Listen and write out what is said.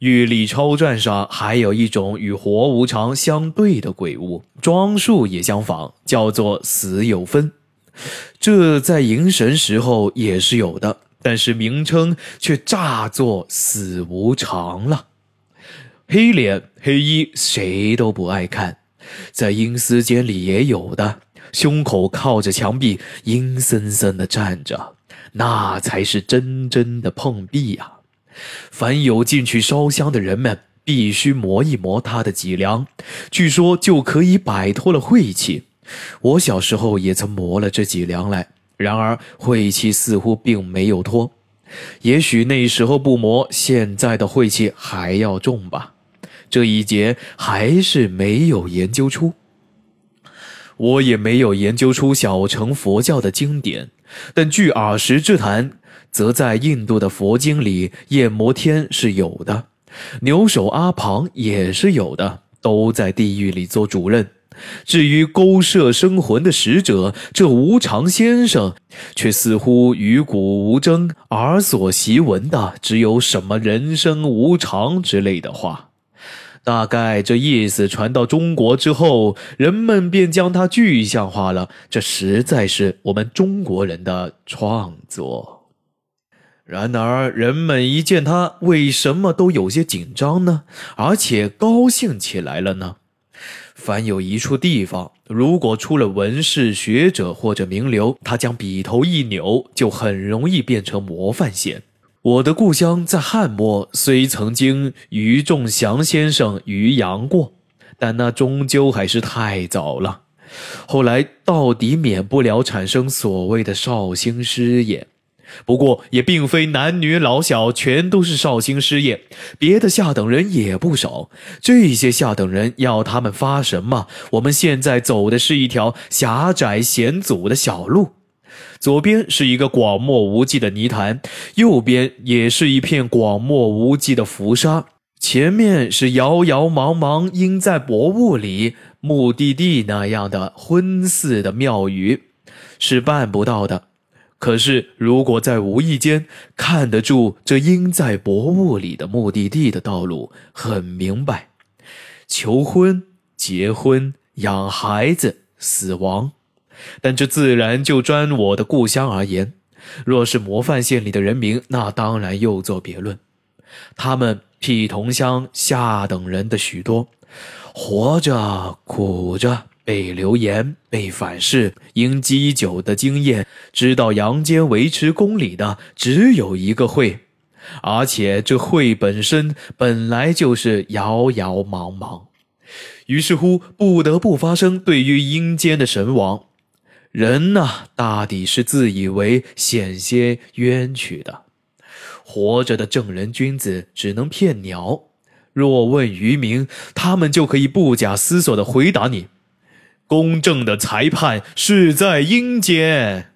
玉历钞传上还有一种与活无常相对的鬼物，装束也相仿，叫做死有分。这在迎神时候也是有的，但是名称却乍作死无常了。黑脸黑衣，谁都不爱看，在阴司间里也有的，胸口靠着墙壁，阴森森的站着，那才是真真的碰壁呀。凡有进去烧香的人们，必须磨一磨他的脊梁，据说就可以摆脱了晦气。我小时候也曾磨了这脊梁来，然而晦气似乎并没有脱。也许那时候不磨，现在的晦气还要重吧。这一节还是没有研究出。我也没有研究出小乘佛教的经典，但据耳识之谈，则在印度的佛经里，夜摩天是有的，牛首阿旁也是有的，都在地狱里做主任。至于勾摄生魂的使者，这无常先生，却似乎与古无争，耳所习闻的只有什么人生无常之类的话。大概这意思传到中国之后，人们便将它具象化了。这实在是我们中国人的创作。然而，人们一见他，为什么都有些紧张呢？而且高兴起来了呢？凡有一处地方，如果出了文士、学者或者名流，他将笔头一扭，就很容易变成模范县。我的故乡在汉末，虽曾经于仲祥先生于扬过，但那终究还是太早了。后来到底免不了产生所谓的绍兴师爷。不过也并非男女老小全都是绍兴师爷，别的下等人也不少。这些下等人要他们发什么？我们现在走的是一条狭窄险阻的小路，左边是一个广漠无际的泥潭，右边也是一片广漠无际的浮沙，前面是遥遥茫茫应在薄雾里目的地那样的昏似的庙宇，是办不到的。可是，如果在无意间看得住这阴在薄雾里的目的地的道路，很明白：求婚、结婚、养孩子、死亡。但这自然就专我的故乡而言。若是模范县里的人民，那当然又作别论。他们替同乡下等人的许多，活着苦着。被流言，被反噬，因积久的经验，知道阳间维持公理的只有一个会，而且这会本身本来就是遥遥茫茫，于是乎不得不发生对于阴间的神王。人呐，大抵是自以为险些冤屈的，活着的正人君子只能骗鸟。若问渔民，他们就可以不假思索地回答你。公正的裁判是在阴间。